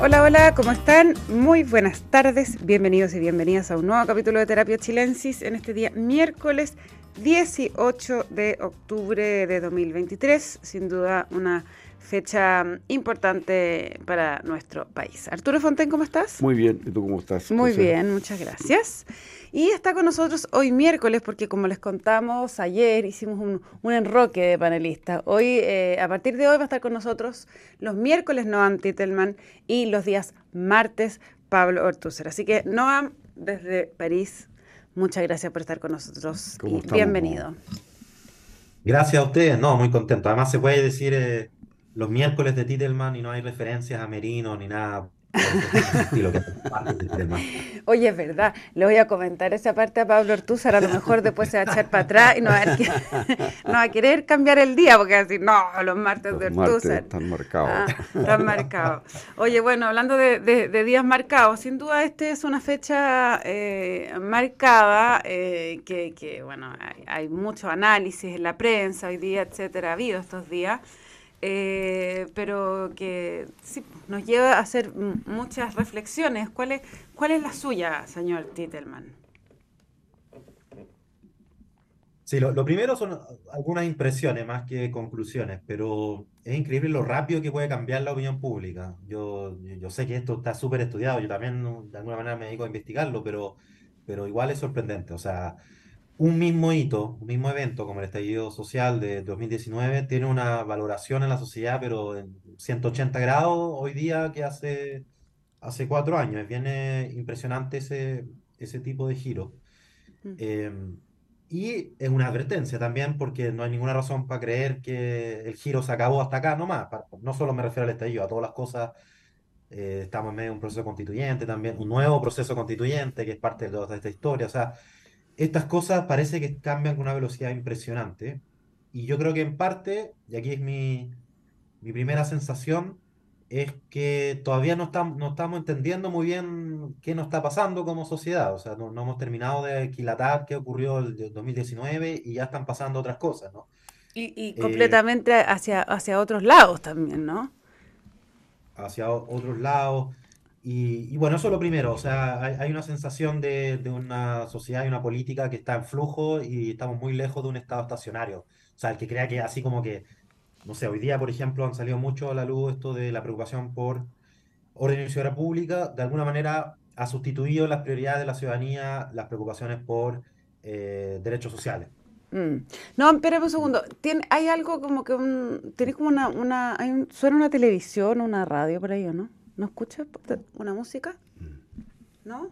Hola, hola, ¿cómo están? Muy buenas tardes, bienvenidos y bienvenidas a un nuevo capítulo de Terapia Chilensis en este día miércoles 18 de octubre de 2023, sin duda una fecha importante para nuestro país. Arturo Fonten, ¿cómo estás? Muy bien, ¿y tú cómo estás? Muy bien, muchas gracias. Y está con nosotros hoy miércoles, porque como les contamos ayer, hicimos un, enroque de panelistas. Hoy, eh, a partir de hoy, va a estar con nosotros los miércoles Noam Titelman y los días martes Pablo Ortúzar. Así que Noam, desde París, muchas gracias por estar con nosotros y bienvenido. Gracias a ustedes, no, muy contento. Además se puede decir eh, los miércoles de Titelman y no hay referencias a Merino ni nada Oye, es verdad, le voy a comentar esa parte a Pablo Ortúzar, a lo mejor después se va a echar para atrás y no va a, querer cambiar el día, porque va a decir, no, los martes de Ortúzar. están marcados. Ah, están marcados. Oye, bueno, hablando de, días marcados, sin duda este es una fecha eh, marcada, eh, que, bueno, hay, hay mucho análisis en la prensa hoy día, etcétera, ha habido estos días. Eh, pero que sí, nos lleva a hacer muchas reflexiones. ¿Cuál es, ¿Cuál es la suya, señor Titelman? Sí, lo, primero son algunas impresiones más que conclusiones, pero es increíble lo rápido que puede cambiar la opinión pública. Yo, yo sé que esto está súper estudiado, yo también de alguna manera me dedico a investigarlo, pero, pero igual es sorprendente. O sea, un mismo hito, un mismo evento como el estallido social de 2019 tiene una valoración en la sociedad, pero en 180 grados hoy día que hace, hace cuatro años. Es bien eh, impresionante ese, ese tipo de giro. Mm. Em, y es una advertencia también porque no hay ninguna razón para creer que el giro se acabó hasta acá nomás. No solo me refiero al estallido, a todas las cosas. Eh, estamos en medio de un proceso constituyente también, un nuevo proceso constituyente que es parte de toda esta historia. O sea, estas cosas parece que cambian con una velocidad impresionante. Y yo creo que en parte, y aquí es mi, primera sensación, es que todavía no, estamos, no estamos entendiendo muy bien qué nos está pasando como sociedad. O sea, no, hemos terminado de equilatar qué ocurrió el 2019 y ya están pasando otras cosas, ¿no? Y, y eh, completamente hacia, hacia otros lados también, ¿no? Hacia otros lados. Y, bueno, eso es lo primero, o sea, hay, una sensación de, una sociedad y una política que está en flujo y estamos muy lejos de un estado estacionario. O sea, el que crea que así como que, no sé, hoy día, por ejemplo, han salido mucho a la luz esto de la preocupación por orden y seguridad pública, de alguna manera ha sustituido las prioridades de la ciudadanía, las preocupaciones por eh, derechos sociales. Mm. No, espérame un segundo. ¿Tiene, hay algo como que un, tienes como una, una hay suena una televisión, una radio por ahí, ¿o no? ¿No escuchas una música? ¿No?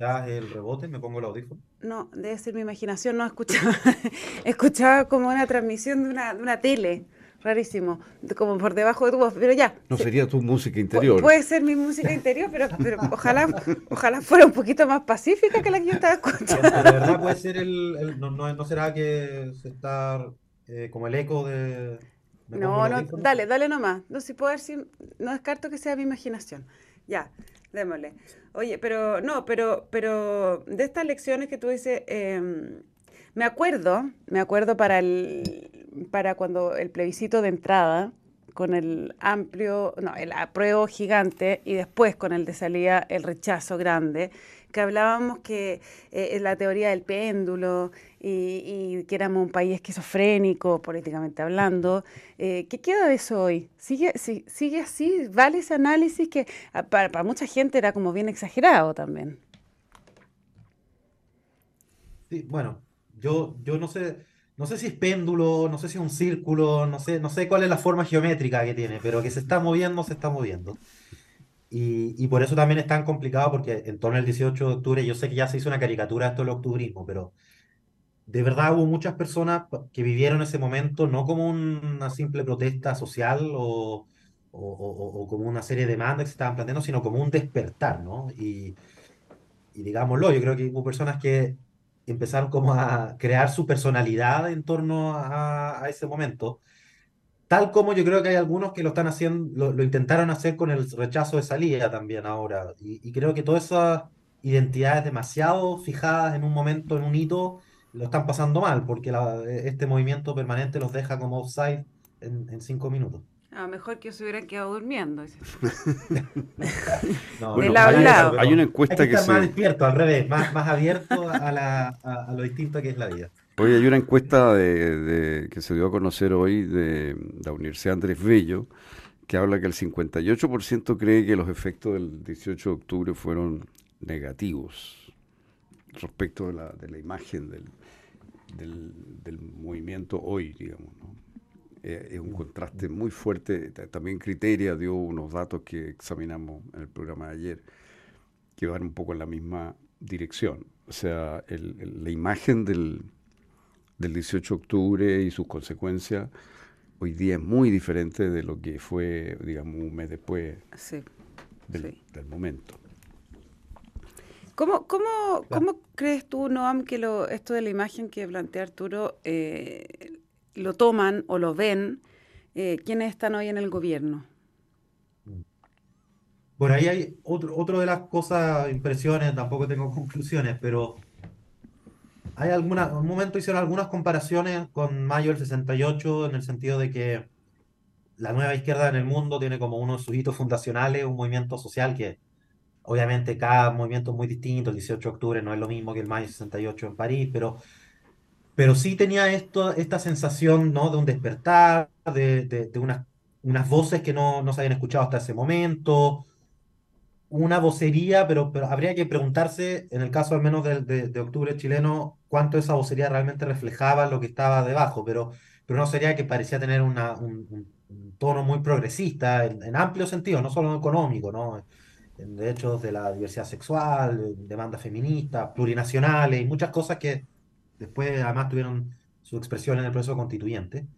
¿Ya el rebote? ¿Me pongo el audífono? No, debe ser mi imaginación, no escuchaba. escuchaba como una transmisión de una, de una tele. Rarísimo, como por debajo de tu voz, pero ya. No sería tu música interior. puede ser mi música interior, pero, pero ojalá, ojalá fuera un poquito más pacífica que la que yo estaba escuchando. De verdad puede ser el, no, no, será que se está eh, como el eco de, no, no, dale, dale nomás. No, si puedo decir, no descarto que sea mi imaginación. Ya, démosle. Oye, pero no, pero, pero de estas lecciones que tú dices, em, me acuerdo, me acuerdo para el, para cuando el plebiscito de entrada, con el amplio, no, el apruebo gigante y después con el de salida el rechazo grande, que hablábamos que eh, la teoría del péndulo y, que éramos un país esquizofrénico, políticamente hablando. Eh, ¿Qué queda de eso hoy? ¿Sigue, ¿Sigue así? ¿Vale ese análisis que ah, para, mucha gente era como bien exagerado también? Sí, bueno, yo, yo no sé, no sé si es péndulo, no sé si es un círculo, no sé, no sé cuál es la forma geométrica que tiene, pero que se está moviendo, se está moviendo. Y, y, por eso también es tan complicado, porque en torno al 18 de octubre, yo sé que ya se hizo una caricatura de esto del octubrismo, pero de verdad hubo muchas personas que vivieron ese momento no como una simple protesta social o, o, como una serie de demandas que se estaban planteando, sino como un despertar, ¿no? Y, y digámoslo, yo creo que hubo personas que empezaron como a crear su personalidad en torno a, a ese momento, tal como yo creo que hay algunos que lo están haciendo, lo, intentaron hacer con el rechazo de salida también ahora, y, y creo que todas esas identidades demasiado fijadas en un momento, en un hito, lo están pasando mal, porque este movimiento permanente los deja como offside en, cinco minutos. A lo mejor que se hubieran quedado durmiendo. No, lado a hay lado. Hay una hay encuesta que que estar más se... despierto, al revés, más, más abierto a, la, a, a lo distinto que es la vida. Oye, hay una encuesta de, de- que se dio a conocer hoy de la Universidad Andrés Bello que habla que el 58% cree que los efectos del 18 de octubre fueron negativos respecto de la, de la imagen del, del, del movimiento hoy, digamos. ¿no? Eh, es un contraste muy fuerte. Ta- También Criteria dio unos datos que examinamos en el programa de ayer que van un poco en la misma dirección. O sea, el- el- la imagen del, del 18 de octubre y sus consecuencias hoy día es muy diferente de lo que fue, digamos, un mes después Sí. del, Sí. del momento. ¿Cómo, cómo, cómo crees tú, Noam, que lo, esto de la imagen que plantea Arturo eh, lo toman o lo ven eh, quienes están hoy en el gobierno? Por ahí hay otro, otro de las cosas, impresiones, tampoco tengo conclusiones, pero hay alguna, en un momento hicieron algunas comparaciones con mayo del 68 en el sentido de que la nueva izquierda en el mundo tiene como uno de sus hitos fundacionales un movimiento social que obviamente cada movimiento es muy distinto, el 18 de octubre no es lo mismo que el mayo del 68 en París, pero, pero sí tenía esto, esta sensación, ¿no? de un despertar, de, de, de unas, unas voces que no, no se habían escuchado hasta ese momento una vocería, pero, pero habría que preguntarse, en el caso al menos de, de octubre chileno, cuánto esa vocería realmente reflejaba lo que estaba debajo, pero, pero no sería que parecía tener un tono muy progresista en, en amplio sentido, no solo económico, ¿no? Derechos de la diversidad sexual, demandas feministas, plurinacionales y muchas cosas que después además tuvieron su expresión en el proceso constituyente.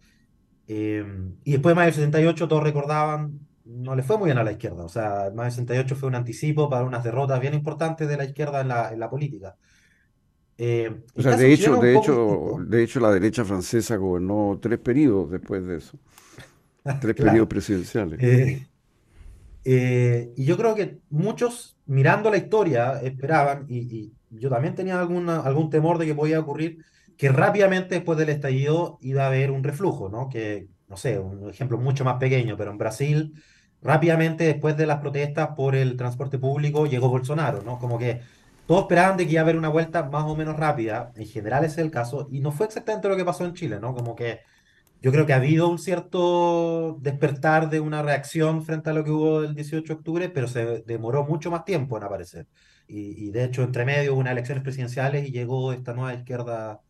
Eh, y después de mayo del 68 todos recordaban, no le fue muy bien a la izquierda. O sea, mayo del 68 fue un anticipo para unas derrotas bien importantes de la izquierda en la, en la política. Eh, O sea, de hecho, de hecho, de hecho, la derecha francesa gobernó tres periodos después de eso, tres Claro. periodos presidenciales. Eh, eh, y yo creo que muchos, mirando la historia, esperaban, y, y yo también tenía alguna, algún temor de que podía ocurrir, que rápidamente después del estallido iba a haber un reflujo, ¿no? Que, no sé, un ejemplo mucho más pequeño, pero en Brasil, rápidamente después de las protestas por el transporte público, llegó Bolsonaro, ¿no? Como que todos esperaban de que iba a haber una vuelta más o menos rápida, en general ese es el caso, y no fue exactamente lo que pasó en Chile, ¿no? Como que yo creo que ha habido un cierto despertar de una reacción frente a lo que hubo el 18 de octubre, pero se demoró mucho más tiempo en aparecer. Y, y de hecho, entre medio hubo unas elecciones presidenciales y llegó esta nueva izquierda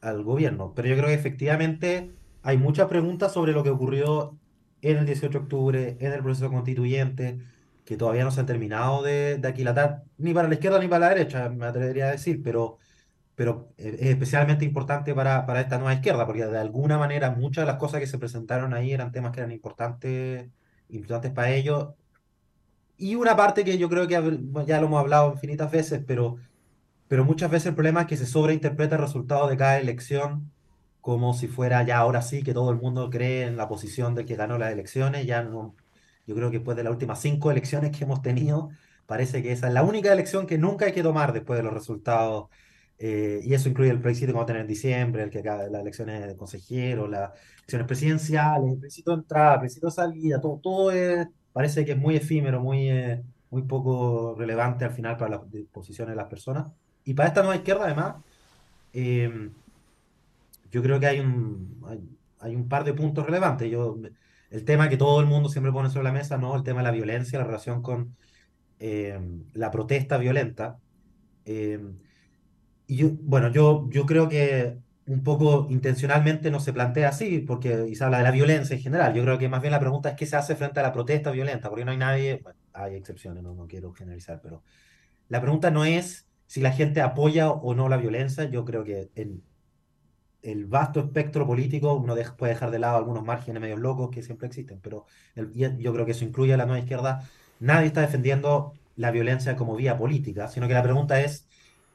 al gobierno. Pero yo creo que efectivamente hay muchas preguntas sobre lo que ocurrió en el 18 de octubre, en el proceso constituyente, que todavía no se han terminado de, de aquilatar, ni para la izquierda ni para la derecha, me atrevería a decir, pero pero eh, es especialmente importante para, para esta nueva izquierda, porque de alguna manera muchas de las cosas que se presentaron ahí eran temas que eran importantes, importantes para ellos. Y una parte que yo creo que ya lo hemos hablado infinitas veces, pero, pero muchas veces el problema es que se sobreinterpreta el resultado de cada elección como si fuera ya ahora sí que todo el mundo cree en la posición del que ganó las elecciones. Ya no, yo creo que después de las últimas cinco elecciones que hemos tenido, parece que esa es la única elección que nunca hay que tomar después de los resultados eh, y eso incluye el plebiscito que vamos a tener en diciembre, el que acá, las elecciones de consejeros, las elecciones presidenciales, el plebiscito de entrada, el plebiscito de salida, todo, todo es- parece que es muy efímero, muy, eh, muy poco relevante al final para las posiciones de las personas. Y para esta nueva izquierda, además, eh, yo creo que hay un, hay, hay un par de puntos relevantes. Yo, el tema que todo el mundo siempre pone sobre la mesa, ¿no? El tema de la violencia, la relación con eh, la protesta violenta. Eh, y yo, bueno, yo, yo creo que un poco intencionalmente no se plantea así, porque se habla de la violencia en general. Yo creo que más bien la pregunta es qué se hace frente a la protesta violenta, porque no hay nadie, bueno, hay excepciones, no, no quiero generalizar, pero la pregunta no es si la gente apoya o no la violencia. Yo creo que en el vasto espectro político uno deja- puede dejar de lado algunos márgenes medios locos que siempre existen, pero el- yo creo que eso incluye a la nueva izquierda. Nadie está defendiendo la violencia como vía política, sino que la pregunta es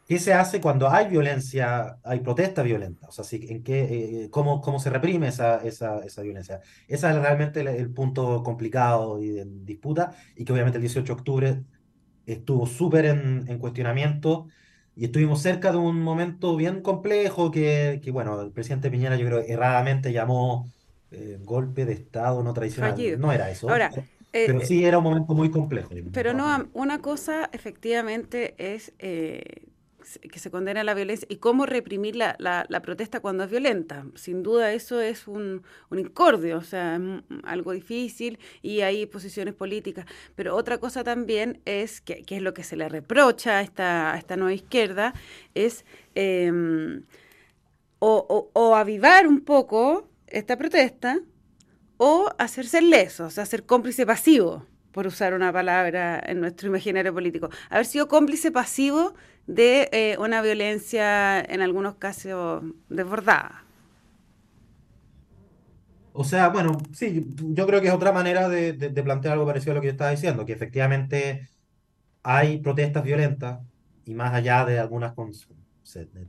¿Qué se hace cuando hay violencia, hay protesta violenta? O sea, si- ¿en qué, eh, cómo, cómo se reprime esa, esa, esa violencia? Ese es realmente el, el punto complicado y de disputa, y que obviamente el 18 de octubre estuvo súper en, en cuestionamiento, y estuvimos cerca de un momento bien complejo que, que, bueno, el presidente Piñera yo creo erradamente llamó eh, golpe de Estado no tradicional. No era eso. Ahora, pero sí era un momento muy complejo. Pero no, una cosa efectivamente es que se condena la violencia y cómo reprimir la, la, protesta cuando es violenta. Sin duda eso es un, un incordio, o sea, algo difícil y hay posiciones políticas. Pero otra cosa también es, que, es lo que se le reprocha a esta, esta nueva izquierda, es em, o, o, avivar un poco esta protesta o hacerse leso, o sea, ser cómplice pasivo por usar una palabra en nuestro imaginario político. Haber sido cómplice pasivo de eh, una violencia en algunos casos desbordada. O sea, bueno, sí, yo creo que es otra manera de, plantear algo parecido a lo que yo estaba diciendo, que efectivamente hay protestas violentas y más allá de algunas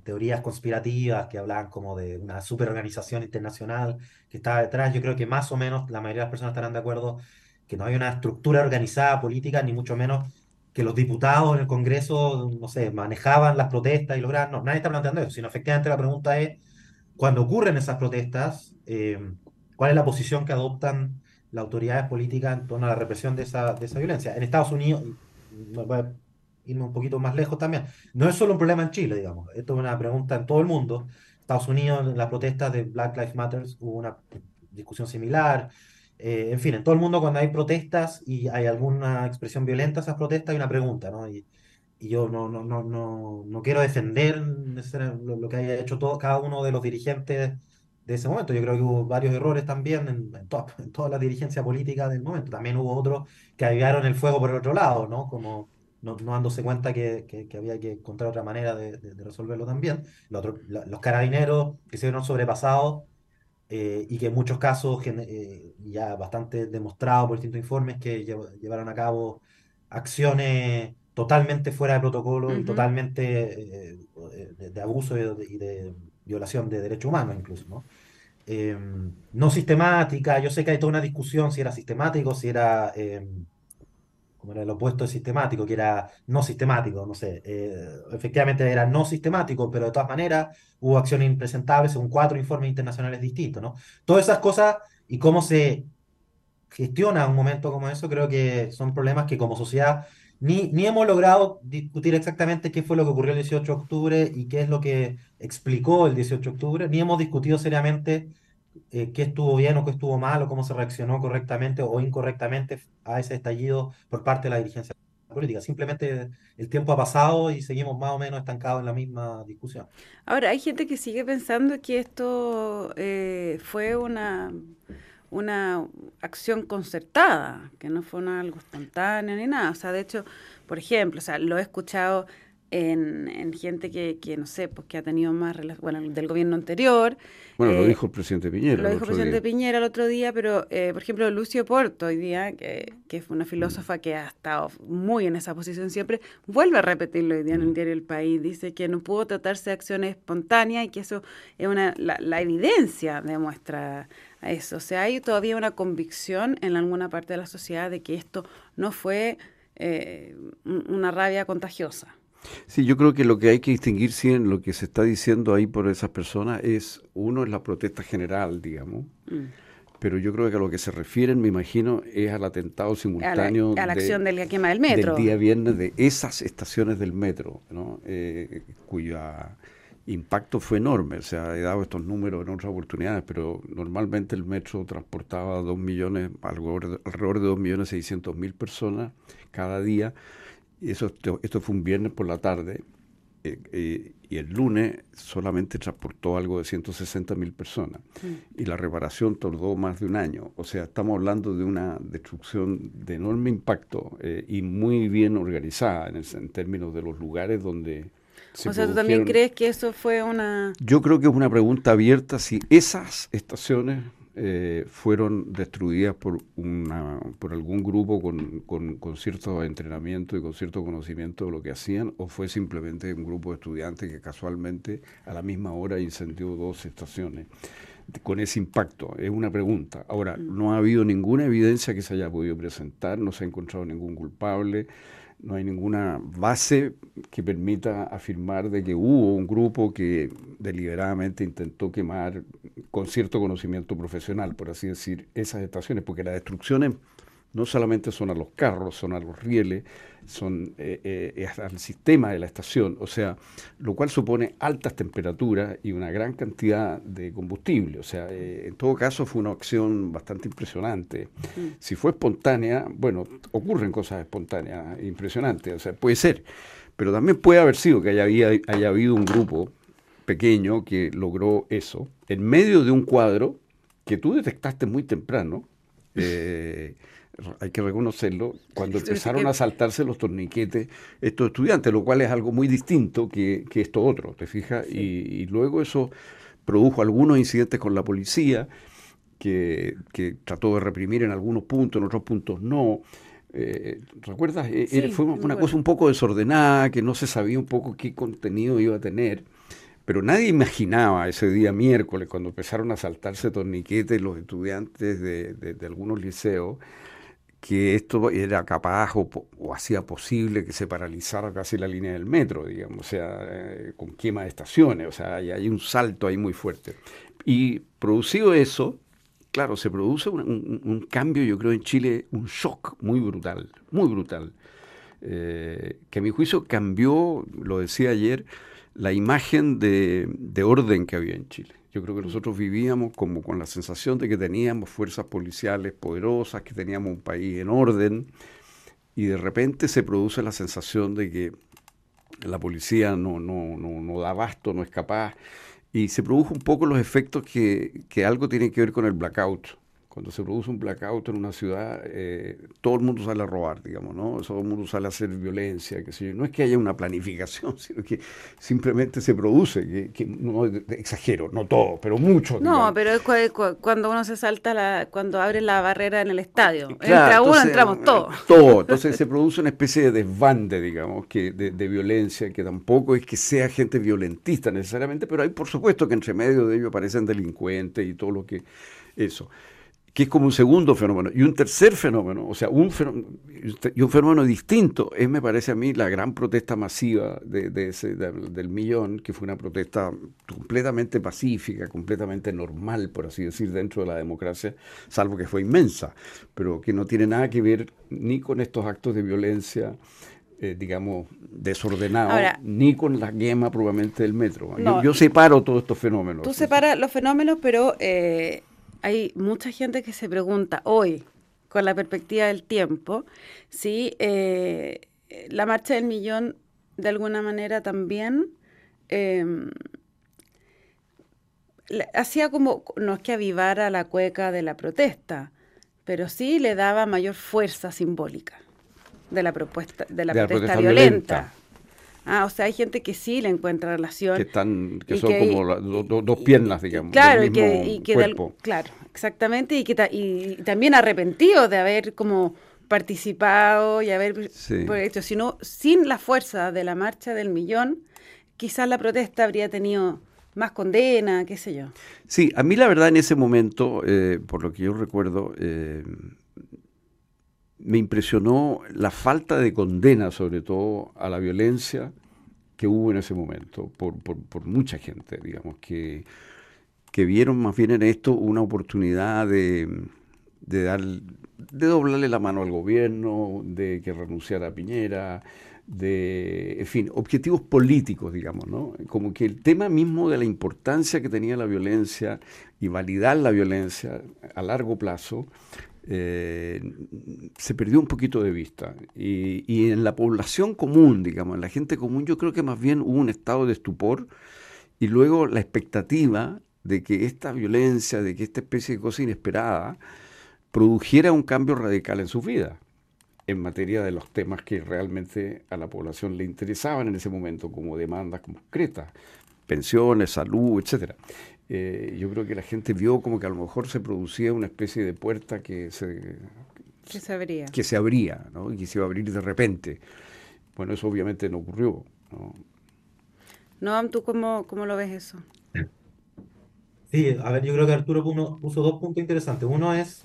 teorías conspirativas que hablan como de una superorganización internacional que está detrás, yo creo que más o menos la mayoría de las personas estarán de acuerdo que no hay una estructura organizada política, ni mucho menos que los diputados en el Congreso, no sé, manejaban las protestas y lograban. No, nadie está planteando eso, sino efectivamente la pregunta es, cuando ocurren esas protestas, eh, ¿cuál es la posición que adoptan las autoridades políticas en torno a la represión de esa, de esa violencia? En Estados Unidos, voy a irme un poquito más lejos también, no es solo un problema en Chile, digamos, esto es una pregunta en todo el mundo. Estados Unidos, en las protestas de Black Lives Matter hubo una discusión similar. Eh, en fin, en todo el mundo cuando hay protestas y hay alguna expresión violenta esas protestas hay una pregunta, ¿no? Y, yo no, no, no, no, no quiero defender lo, lo, que haya hecho todo, cada uno de los dirigentes de ese momento. Yo creo que hubo varios errores también en, en, en toda la dirigencia política del momento. También hubo otros que avivaron el fuego por el otro lado, ¿no? Como no, dándose cuenta que, que, había que encontrar otra manera de, resolverlo también. Los, los carabineros que se vieron sobrepasados eh, y que en muchos casos, eh, ya bastante demostrado por distintos informes, que llevaron a cabo acciones totalmente fuera de protocolo y totalmente eh, de, abuso y de, violación de derechos humanos incluso, ¿no? Em, no sistemática, yo sé que hay toda una discusión si era sistemático, si era em, como el opuesto de sistemático, que era no sistemático, no sé, eh, efectivamente era no sistemático, pero de todas maneras hubo acciones impresentables según cuatro informes internacionales distintos, ¿no? Todas esas cosas y cómo se gestiona un momento como eso, creo que son problemas que como sociedad ni, ni hemos logrado discutir exactamente qué fue lo que ocurrió el 18 de octubre y qué es lo que explicó el 18 de octubre, ni hemos discutido seriamente eh, qué estuvo bien o qué estuvo mal o cómo se reaccionó correctamente o incorrectamente a ese estallido por parte de la dirigencia política. Simplemente el tiempo ha pasado y seguimos más o menos estancados en la misma discusión. Ahora, hay gente que sigue pensando que esto eh, fue una, una acción concertada, que no fue algo espontáneo ni nada. O sea, de hecho, por ejemplo, o sea, lo he escuchado en, gente que, que, no sé, pues que ha tenido más bueno, del gobierno anterior. Bueno, lo eh, dijo el presidente Piñera. Lo dijo el presidente Piñera el otro día, pero eh, por ejemplo, Lucio Porto hoy día, que, que es una filósofa que ha estado muy en esa posición siempre, vuelve a repetirlo hoy día en el diario El País. Dice que no pudo tratarse de acciones espontáneas y que eso es una, la, la evidencia demuestra eso. O sea, hay todavía una convicción en alguna parte de la sociedad de que esto no fue eh, una rabia contagiosa. Sí, yo creo que lo que hay que distinguir, sí, en lo que se está diciendo ahí por esas personas es, uno es la protesta general, digamos, mm. pero yo creo que a lo que se refieren, me imagino, es al atentado simultáneo. A la, acción de la quema del metro. Del día viernes de esas estaciones del metro, ¿no? Eh, cuya impacto fue enorme. O sea, he dado estos números en otras oportunidades, pero normalmente el metro transportaba dos millones, alrededor, alrededor de dos millones seiscientos mil personas cada día eso, esto fue un viernes por la tarde. Eh, eh, y el lunes solamente transportó algo de 160 mil personas. Mm. Y la reparación tardó más de un año. O sea, estamos hablando de una destrucción de enorme impacto eh, y muy bien organizada en, en, términos de los lugares donde... Se o sea, ¿tú también crees que eso fue una...? Yo creo que es una pregunta abierta si esas estaciones eh, fueron destruidas por, una, por algún grupo con, con, cierto entrenamiento y con cierto conocimiento de lo que hacían, o fue simplemente un grupo de estudiantes que casualmente a la misma hora incendió dos estaciones con ese impacto? Es una pregunta. Ahora, mm. no ha habido ninguna evidencia que se haya podido presentar, no se ha encontrado ningún culpable. No hay ninguna base que permita afirmar de que hubo un grupo que deliberadamente intentó quemar con cierto conocimiento profesional, por así decir, esas estaciones, porque las destrucciones no solamente son a los carros, son a los rieles, son eh, eh, al sistema de la estación, o sea, lo cual supone altas temperaturas y una gran cantidad de combustible. O sea, eh, en todo caso fue una acción bastante impresionante. Si fue espontánea, bueno, ocurren cosas espontáneas impresionantes, o sea, puede ser, pero también puede haber sido que haya, haya habido un grupo pequeño que logró eso en medio de un cuadro que tú detectaste muy temprano. Hay que reconocerlo, cuando empezaron a saltarse los torniquetes estos estudiantes, lo cual es algo muy distinto que, esto otro, ¿te fijas? Y, luego eso produjo algunos incidentes con la policía, que, trató de reprimir en algunos puntos, en otros puntos no. Eh, ¿Recuerdas? E, fue una cosa un poco desordenada, que no se sabía un poco qué contenido iba a tener. Pero nadie imaginaba ese día miércoles, cuando empezaron a saltarse torniquetes los estudiantes de, de algunos liceos, que esto era capaz o, hacía posible que se paralizara casi la línea del metro, digamos, o sea, eh, con quema de estaciones, o sea, hay, un salto ahí muy fuerte. Y producido eso, claro, se produce un, cambio, yo creo, en Chile, un shock muy brutal, muy brutal, eh, que a mi juicio cambió, lo decía ayer, la imagen de orden que había en Chile. Yo creo que nosotros vivíamos como con la sensación de que teníamos fuerzas policiales poderosas, que teníamos un país en orden, y de repente se produce la sensación de que la policía no, no, no, no da abasto, no es capaz, y se produjo un poco los efectos que, que algo tiene que ver con el blackout cuando se produce un blackout en una ciudad, eh, todo el mundo sale a robar, digamos, ¿no? Todo el mundo sale a hacer violencia, que sé No es que haya una planificación, sino que simplemente se produce, que, no exagero, no todo, pero mucho. No, pero es cuando uno se salta, la, cuando abre la barrera en el estadio. Entra uno, entramos todos. Todo, entonces se produce una especie de desbande, digamos, que de, de violencia, que tampoco es que sea gente violentista necesariamente, pero hay por supuesto que entre medio de ellos aparecen delincuentes y todo lo que... Eso que es como un segundo fenómeno. Y un tercer fenómeno, o sea, un fenómeno, y un fenómeno distinto, es, me parece a mí, la gran protesta masiva de, ese, del millón, que fue una protesta completamente pacífica, completamente normal, por así decir, dentro de la democracia, salvo que fue inmensa, pero que no tiene nada que ver ni con estos actos de violencia. Eh, digamos, desordenados, ni con la quema probablemente del metro. yo, separo todos estos fenómenos. Tú separas los fenómenos, pero eh, hay mucha gente que se pregunta hoy, con la perspectiva del tiempo, si eh, la marcha del millón de alguna manera también em, hacía como, no es que avivara la cueca de la protesta, pero sí le daba mayor fuerza simbólica de la propuesta de la, protesta, violenta. Ah, o sea, hay gente que sí le encuentra relación. Que, están, que son como dos piernas, digamos. Claro, del mismo y que, cuerpo. claro, exactamente, y que y también arrepentido de haber como participado y haber hecho, sino sin la fuerza de la marcha del millón, quizás la protesta habría tenido más condena, qué sé yo. Sí, a mí la verdad en ese momento, eh, por lo que yo recuerdo, eh, me impresionó la falta de condena, sobre todo a la violencia que hubo en ese momento, por, por, mucha gente, digamos, que, que, vieron más bien en esto una oportunidad de, de, dar, de doblarle la mano al gobierno, de que renunciara a Piñera, de, en fin, objetivos políticos, digamos, ¿no? Como que el tema mismo de la importancia que tenía la violencia y validar la violencia a largo plazo eh, se perdió un poquito de vista. Y, en la población común, digamos, en la gente común, yo creo que más bien hubo un estado de estupor y luego la expectativa de que esta violencia, de que esta especie de cosa inesperada, produjera un cambio radical en su vida en materia de los temas que realmente a la población le interesaban en ese momento, como demandas concretas, pensiones, salud, etcétera. Eh, yo creo que la gente vio como que a lo mejor se producía una especie de puerta que se, que se abría, que se abría ¿no? y que se iba a abrir de repente. Bueno, eso obviamente no ocurrió. ¿no? Noam, ¿tú cómo, cómo lo ves eso? Sí, a ver, yo creo que Arturo puso dos puntos interesantes. Uno es,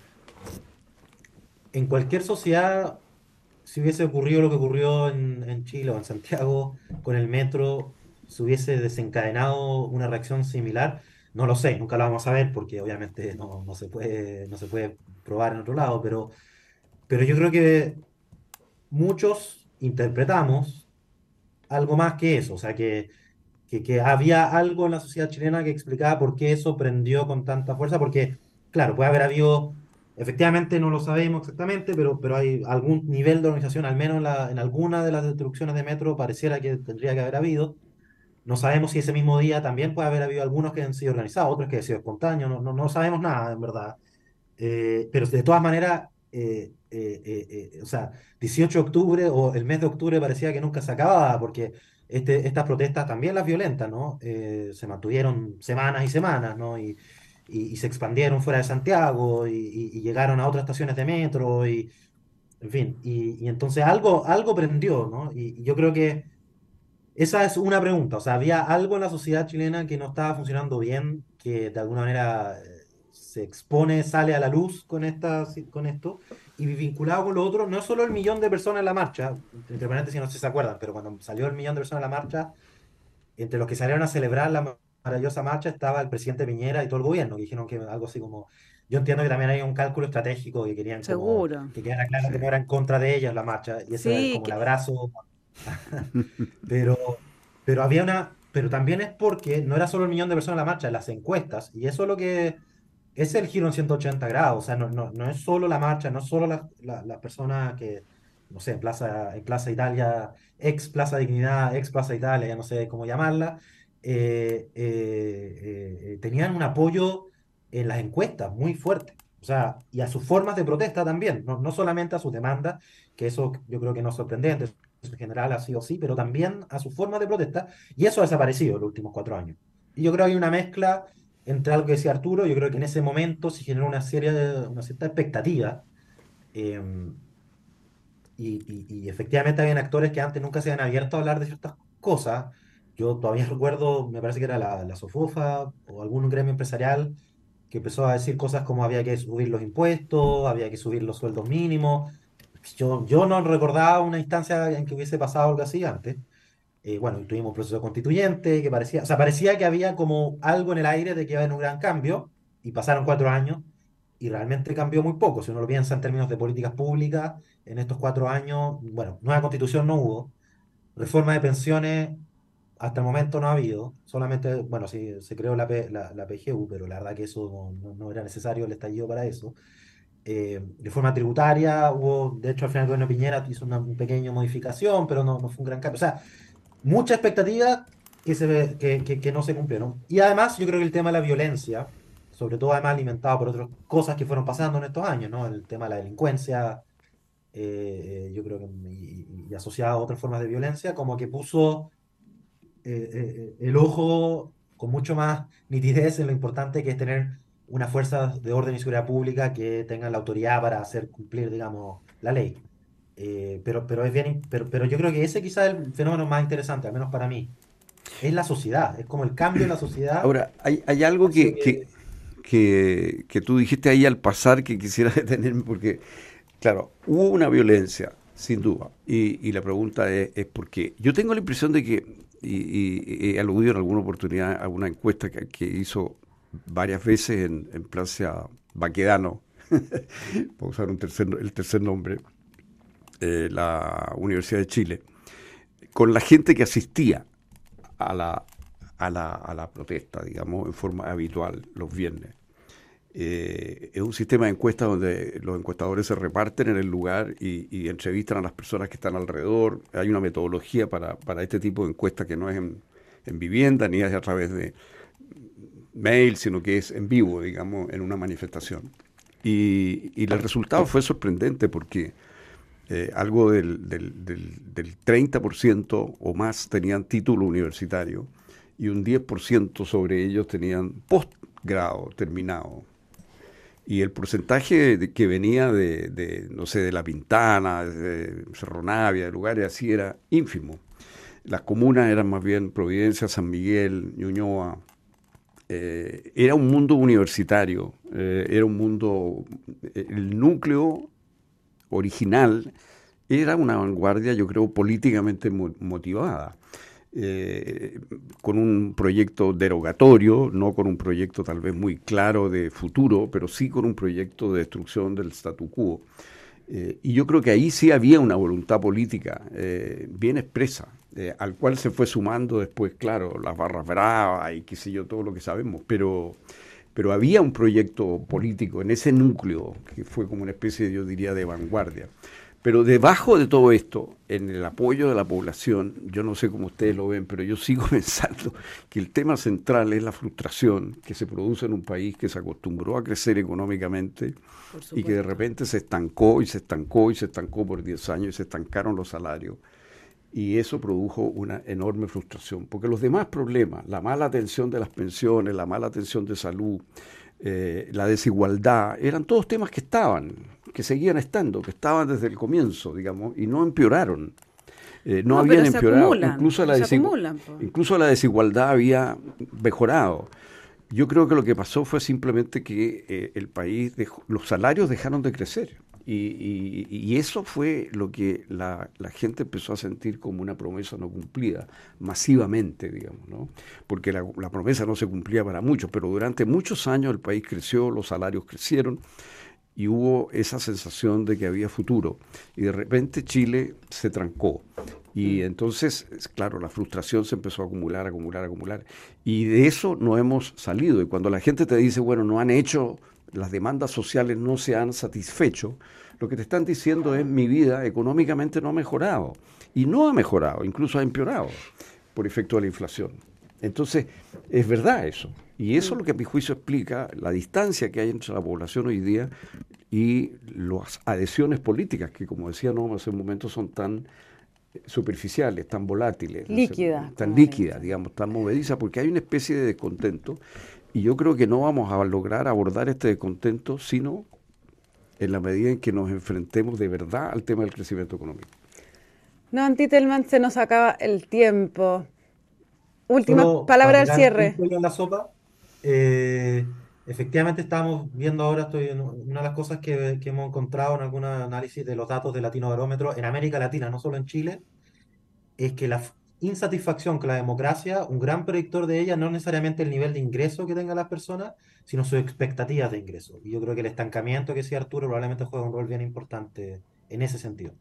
en cualquier sociedad si hubiese ocurrido lo que ocurrió en, en Chile o en Santiago con el metro, se hubiese desencadenado una reacción similar. No lo sé, nunca lo vamos a ver porque obviamente no, no se puede, no se puede probar en otro lado, pero, pero yo creo que muchos interpretamos algo más que eso, o sea, que, que, había algo en la sociedad chilena que explicaba por qué eso prendió con tanta fuerza, porque, claro, puede haber habido Efectivamente no lo sabemos exactamente, pero, pero hay algún nivel de organización, al menos en, en alguna de las destrucciones de metro pareciera que tendría que haber habido. No sabemos si ese mismo día también puede haber habido algunos que han sido organizados, otros que han sido espontáneos, no, no, no sabemos nada en verdad. Eh, pero de todas maneras, eh, eh, eh, eh, o sea, 18 de octubre o el mes de octubre parecía que nunca se acababa, porque este, estas protestas también las violentas, ¿no? Se mantuvieron semanas y semanas, ¿no? Y, y, se expandieron fuera de Santiago y, y- llegaron a otras estaciones de metro y, en fin, y, entonces algo, algo prendió, ¿no? Y yo creo que esa es una pregunta, o sea, había algo en la sociedad chilena que no estaba funcionando bien, que de alguna manera eh, se expone, sale a la luz con esta, con esto, y vinculado con lo otro, no es solo el millón de personas en la marcha, entre paréntesis no sé si se acuerdan, pero cuando salió el millón de personas en la marcha, entre los que salieron a celebrar la maravillosa marcha estaba el presidente Piñera y todo el gobierno, que dijeron que algo así como, yo entiendo que también hay un cálculo estratégico que querían como, Seguro. que quedara claro Sí. que no era en contra de ellos la marcha, y eso era Sí, como el que, abrazo pero, pero había una, pero también es porque no era solo el millón de personas en la marcha, las encuestas, y eso es lo que es el giro en 180 grados, o sea, no, no, no es solo la marcha, no es solo las la, personas que, no sé, en Plaza, Plaza Italia, ex Plaza Dignidad, ex Plaza Italia, ya no sé cómo llamarla, eh, eh, eh, tenían un apoyo en las encuestas muy fuerte. O sea, y a sus formas de protesta también, no, no solamente a sus demandas, que eso yo creo que no es sorprendente, en general ha sido así, pero también a sus formas de protesta, y eso ha desaparecido en los últimos cuatro años. Y yo creo que hay una mezcla entre algo que decía Arturo, yo creo que en ese momento se generó una serie de, una cierta expectativa, y, y- y efectivamente habían actores que antes nunca se habían abierto a hablar de ciertas cosas. Yo todavía recuerdo, me parece que era la, la SOFOFA o algún gremio empresarial que empezó a decir cosas como había que subir los impuestos, había que subir los sueldos mínimos. Yo, yo no recordaba una instancia en que hubiese pasado algo así antes. Eh, bueno, tuvimos un proceso constituyente que parecía, o sea, parecía que había como algo en el aire de que iba a haber un gran cambio, y pasaron cuatro años, y realmente cambió muy poco. Si uno lo piensa en términos de políticas públicas, en estos cuatro años, bueno, nueva constitución no hubo, reforma de pensiones hasta el momento no ha habido, solamente, bueno, sí, se creó la, la, PGU, pero la verdad que eso no era necesario el estallido para eso. Eh, reforma tributaria, hubo, de hecho, al final el gobierno Piñera hizo una, pequeña modificación, pero no, no fue un gran cambio. O sea, mucha expectativa que, se, que, que, no se cumplieron. Y además, yo creo que el tema de la violencia, sobre todo además alimentado por otras cosas que fueron pasando en estos años, ¿no? El tema de la delincuencia, eh, yo creo que y asociado a otras formas de violencia, como que puso eh, eh, el ojo con mucho más nitidez en lo importante que es tener unas fuerzas de orden y seguridad pública que tengan la autoridad para hacer cumplir, digamos, la ley. Eh, pero, pero es bien, pero, pero yo creo que ese quizás es el fenómeno más interesante, al menos para mí. Es la sociedad, es como el cambio en la sociedad. Ahora, hay, hay algo que, que, que, tú dijiste ahí al pasar que quisiera detenerme porque, claro, hubo una violencia, sin duda, y, y la pregunta es, es por qué. Yo tengo la impresión de que, y, he aludido en alguna oportunidad a una encuesta que, que hizo varias veces en, en Plaza Baquedano, por usar un tercer, el tercer nombre, eh, la Universidad de Chile, con la gente que asistía a la, a la, a la protesta, digamos, en forma habitual los viernes. Eh, es un sistema de encuestas donde los encuestadores se reparten en el lugar y, y entrevistan a las personas que están alrededor. Hay una metodología para, para este tipo de encuestas que no es en, en vivienda ni es a través de mail, sino que es en vivo, digamos, en una manifestación. Y, y el resultado fue sorprendente porque eh, algo del, del, del, del 30% o más tenían título universitario y un 10% sobre ellos tenían postgrado terminado. Y el porcentaje de, que venía de, de, no sé, de La Pintana, de Cerro Navia, de lugares así, era ínfimo. Las comunas eran más bien Providencia, San Miguel, Ñuñoa. Eh, era un mundo universitario, eh, era un mundo, el núcleo original era una vanguardia, yo creo, políticamente motivada. Eh, con un proyecto derogatorio, no con un proyecto tal vez muy claro de futuro, pero sí con un proyecto de destrucción del statu quo. Eh, y yo creo que ahí sí había una voluntad política eh, bien expresa, al cual se fue sumando después, claro, las barras bravas y qué sé yo, todo lo que sabemos, pero, pero había un proyecto político en ese núcleo que fue como una especie, yo diría, de vanguardia. Pero debajo de todo esto, en el apoyo de la población, yo no sé cómo ustedes lo ven, pero yo sigo pensando que el tema central es la frustración que se produce en un país que se acostumbró a crecer económicamente y que de repente se estancó y se estancó y se estancó por 10 años y se estancaron los salarios. Y eso produjo una enorme frustración, porque los demás problemas, la mala atención de las pensiones, la mala atención de salud, eh, la desigualdad, eran todos temas que estaban que seguían estando, que estaban desde el comienzo, digamos, y no empeoraron. Eh, no, habían empeorado. incluso, la incluso la desigualdad había mejorado. Yo creo que lo que pasó fue simplemente que eh, el país, dejó, los salarios dejaron de crecer. Y, eso fue lo que la, gente empezó a sentir como una promesa no cumplida, masivamente, digamos, ¿no? Porque la, la promesa no se cumplía para muchos, pero durante muchos años el país creció, los salarios crecieron, y hubo esa sensación de que había futuro. Y de repente Chile se trancó. Y entonces, claro, la frustración se empezó a acumular, acumular, acumular. Y de eso no hemos salido. Y cuando la gente te dice, bueno, no han hecho, las demandas sociales no se han satisfecho, lo que te están diciendo es, mi vida económicamente no ha mejorado. Y no ha mejorado, incluso ha empeorado por efecto de la inflación. Entonces, es verdad eso. Y eso es lo que a mi juicio explica la distancia que hay entre la población hoy día y las adhesiones políticas, que como decía no hace un momento son tan superficiales, tan volátiles, líquidas, tan líquidas, digamos, tan movedizas, porque hay una especie de descontento y yo creo que no vamos a lograr abordar este descontento sino en la medida en que nos enfrentemos de verdad al tema del crecimiento económico. No, Antitelman, se nos acaba el tiempo. Última palabra del cierre. En la sopa, eh, efectivamente estamos viendo ahora, estoy en una de las cosas que, hemos encontrado en algún análisis de los datos del Latino Barómetro en América Latina, no solo en Chile, es que la insatisfacción con la democracia, un gran predictor de ella no necesariamente el nivel de ingreso que tengan las personas, sino sus expectativas de ingreso. Y yo creo que el estancamiento que decía Arturo probablemente juega un rol bien importante en ese sentido.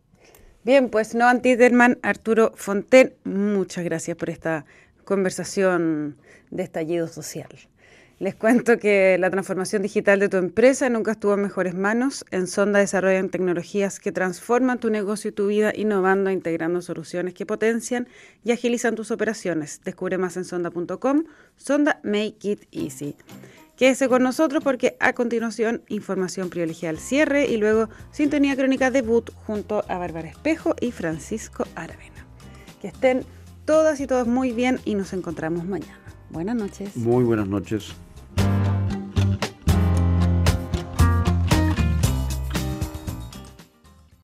Bien, pues no Antiderman, Arturo Fonten, muchas gracias por esta conversación de estallido social. Les cuento que la transformación digital de tu empresa nunca estuvo en mejores manos. En Sonda desarrollan tecnologías que transforman tu negocio y tu vida, innovando e integrando soluciones que potencian y agilizan tus operaciones. Descubre más en sonda.com. Sonda Make It Easy. Quédese con nosotros porque a continuación información privilegiada al cierre y luego sintonía crónica debut junto a Bárbara Espejo y Francisco Aravena. Que estén todas y todos muy bien y nos encontramos mañana. Buenas noches. Muy buenas noches.